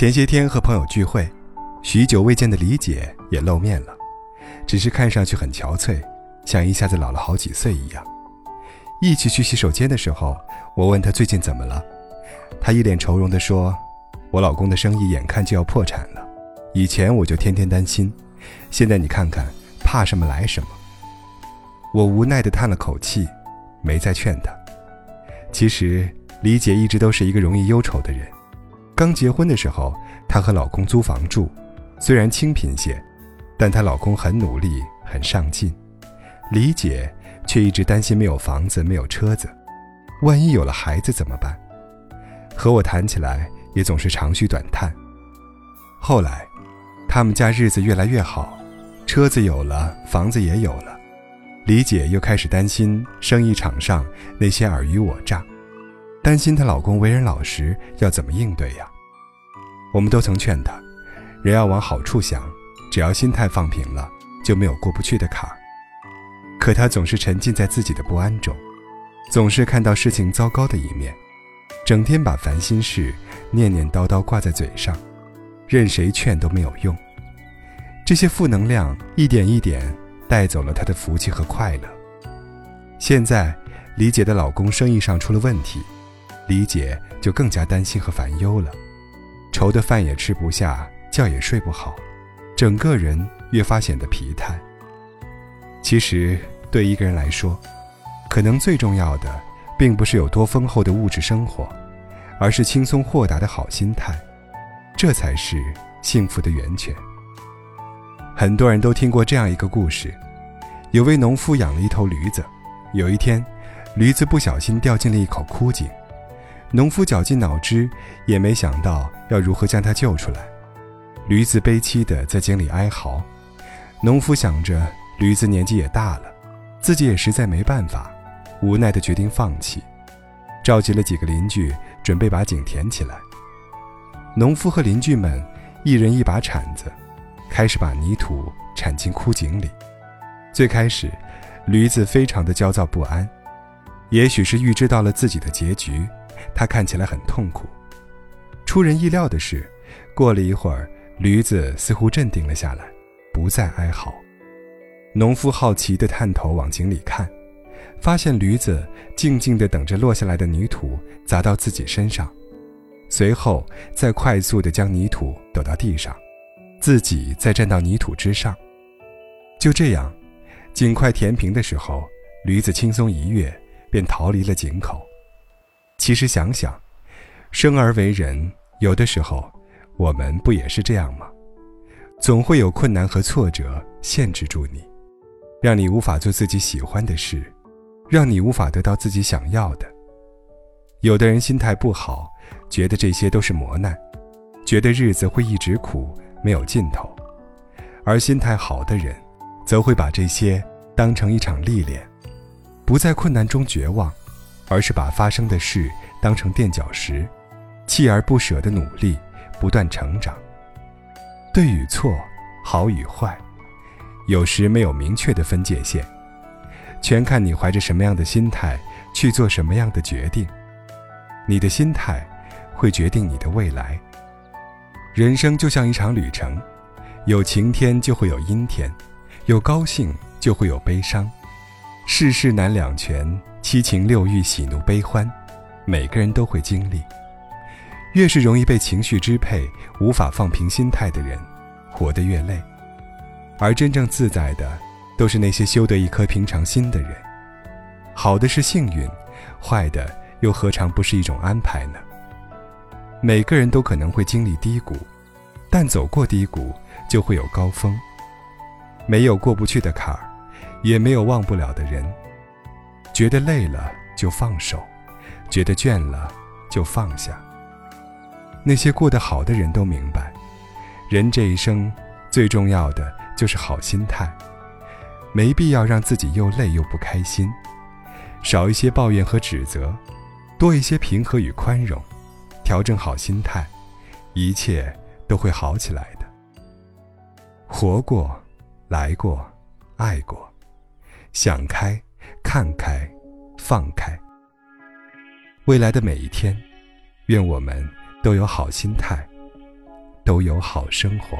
前些天和朋友聚会，许久未见的李姐也露面了，只是看上去很憔悴，像一下子老了好几岁一样。一起去洗手间的时候，我问她最近怎么了，她一脸愁容地说：“我老公的生意眼看就要破产了，以前我就天天担心，现在你看看，怕什么来什么。”我无奈地叹了口气，没再劝她。其实李姐一直都是一个容易忧愁的人。刚结婚的时候，她和老公租房住，虽然清贫些，但她老公很努力，很上进。李姐却一直担心没有房子，没有车子，万一有了孩子怎么办？和我谈起来也总是长吁短叹。后来，他们家日子越来越好，车子有了，房子也有了，李姐又开始担心生意场上那些尔虞我诈。担心她老公为人老实，要怎么应对呀？我们都曾劝她，人要往好处想，只要心态放平了，就没有过不去的坎儿。可她总是沉浸在自己的不安中，总是看到事情糟糕的一面，整天把烦心事念念叨叨挂在嘴上，任谁劝都没有用。这些负能量一点一点带走了她的福气和快乐。现在，李姐的老公生意上出了问题。李姐就更加担心和烦忧了，愁得饭也吃不下，觉也睡不好，整个人越发显得疲态。其实，对一个人来说，可能最重要的，并不是有多丰厚的物质生活，而是轻松豁达的好心态，这才是幸福的源泉。很多人都听过这样一个故事：有位农夫养了一头驴子，有一天，驴子不小心掉进了一口枯井。农夫绞尽脑汁，也没想到要如何将它救出来。驴子悲凄地在井里哀嚎。农夫想着，驴子年纪也大了，自己也实在没办法，无奈地决定放弃，召集了几个邻居，准备把井填起来。农夫和邻居们一人一把铲子，开始把泥土铲进枯井里。最开始，驴子非常的焦躁不安，也许是预知到了自己的结局。他看起来很痛苦。出人意料的是，过了一会儿，驴子似乎镇定了下来，不再哀嚎。农夫好奇地探头往井里看，发现驴子静静地等着落下来的泥土砸到自己身上，随后再快速地将泥土抖到地上，自己再站到泥土之上。就这样，井快填平的时候，驴子轻松一跃，便逃离了井口。其实想想，生而为人，有的时候，我们不也是这样吗？总会有困难和挫折限制住你，让你无法做自己喜欢的事，让你无法得到自己想要的。有的人心态不好，觉得这些都是磨难，觉得日子会一直苦，没有尽头；而心态好的人，则会把这些当成一场历练，不在困难中绝望。而是把发生的事当成垫脚石，锲而不舍的努力，不断成长。对与错，好与坏，有时没有明确的分界线，全看你怀着什么样的心态去做什么样的决定。你的心态会决定你的未来。人生就像一场旅程，有晴天就会有阴天，有高兴就会有悲伤，世事难两全。七情六欲、喜怒悲欢，每个人都会经历。越是容易被情绪支配、无法放平心态的人，活得越累。而真正自在的，都是那些修得一颗平常心的人。好的是幸运，坏的又何尝不是一种安排呢？每个人都可能会经历低谷，但走过低谷，就会有高峰。没有过不去的坎儿，也没有忘不了的人。觉得累了就放手，觉得倦了就放下。那些过得好的人都明白，人这一生最重要的就是好心态，没必要让自己又累又不开心，少一些抱怨和指责，多一些平和与宽容，调整好心态，一切都会好起来的。活过，来过，爱过，想开。看开，放开。未来的每一天，愿我们都有好心态，都有好生活。